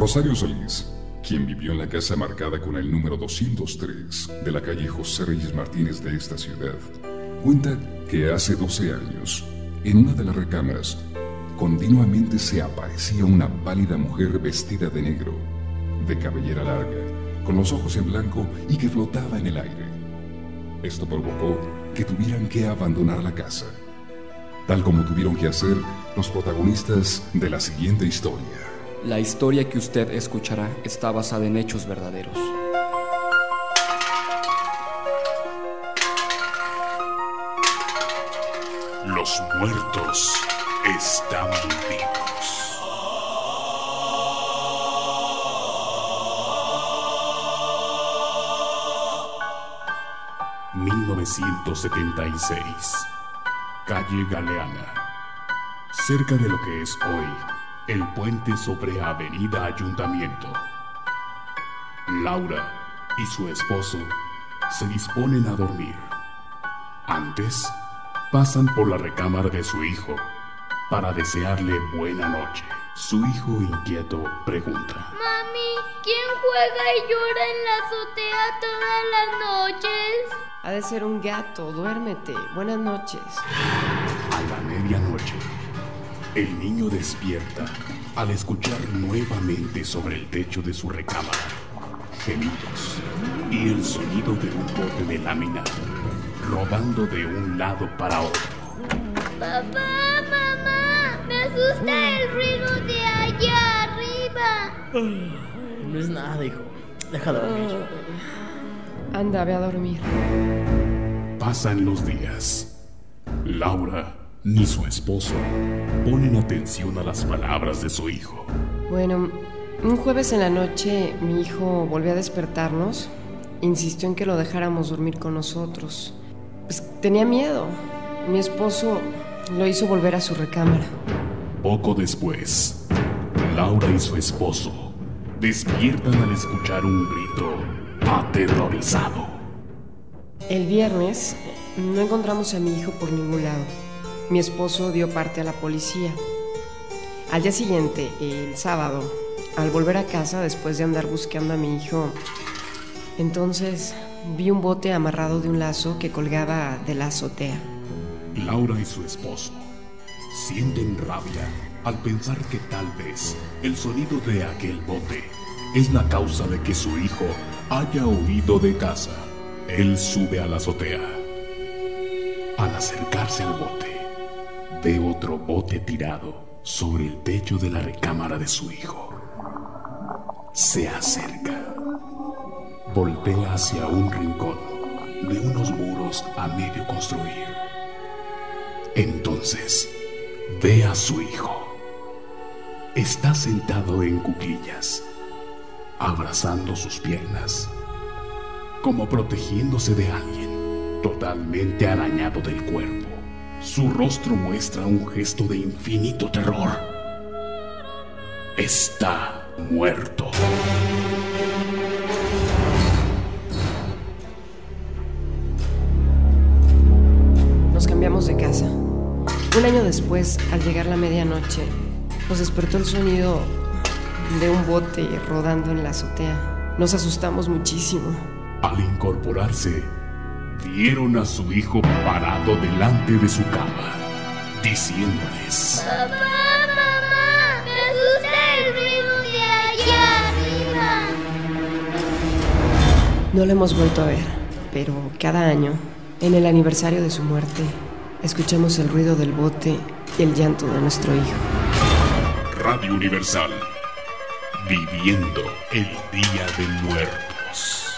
Rosario Solís, quien vivió en la casa marcada con el número 203 de la calle José Reyes Martínez de esta ciudad, cuenta que hace 12 años, en una de las recámaras, continuamente se aparecía una pálida mujer vestida de negro, de cabellera larga, con los ojos en blanco y que flotaba en el aire. Esto provocó que tuvieran que abandonar la casa, tal como tuvieron que hacer los protagonistas de la siguiente historia. La historia que usted escuchará está basada en hechos verdaderos. Los muertos están vivos. 1976, calle Galeana, cerca de lo que es hoy el puente sobre Avenida Ayuntamiento. Laura y su esposo se disponen a dormir. Antes, pasan por la recámara de su hijo para desearle buena noche. Su hijo inquieto pregunta. Mami, ¿quién juega y llora en la azotea todas las noches? Ha de ser un gato, duérmete. Buenas noches. A la medianoche, el niño despierta al escuchar nuevamente sobre el techo de su recámara gemidos y el sonido de un bote de lámina rodando de un lado para otro. Papá, mamá, me asusta el ruido de allá arriba. No es nada, hijo. Deja dormir. Anda, ve a dormir. Pasan los días. Laura ni su esposo ponen atención a las palabras de su hijo. Bueno, un jueves en la noche mi hijo volvió a despertarnos. Insistió en que lo dejáramos dormir con nosotros. Pues tenía miedo. Mi esposo lo hizo volver a su recámara. Poco después, Laura y su esposo despiertan al escuchar un grito aterrorizado. El viernes no encontramos a mi hijo por ningún lado. Mi esposo dio parte a la policía. Al día siguiente, el sábado, al volver a casa después de andar buscando a mi hijo, entonces vi un bote amarrado de un lazo que colgaba de la azotea. Laura y su esposo sienten rabia al pensar que tal vez el sonido de aquel bote es la causa de que su hijo haya huido de casa. Él sube a la azotea. Al acercarse al bote, ve otro bote tirado sobre el techo de la recámara de su hijo. Se acerca. Voltea hacia un rincón de unos muros a medio construir. Entonces, ve a su hijo. Está sentado en cuclillas, abrazando sus piernas, como protegiéndose de alguien, totalmente arañado del cuerpo. Su rostro muestra un gesto de infinito terror. Está muerto. Nos cambiamos de casa. Un año después, al llegar la medianoche, nos despertó el sonido de un bote rodando en la azotea. Nos asustamos muchísimo. Al incorporarse, vieron a su hijo parado delante de su cama, diciéndoles, Papá, mamá, me asusta el ruido de allá arriba. No lo hemos vuelto a ver, pero cada año, en el aniversario de su muerte, escuchamos el ruido del bote y el llanto de nuestro hijo. Radio Universal, viviendo el Día de Muertos.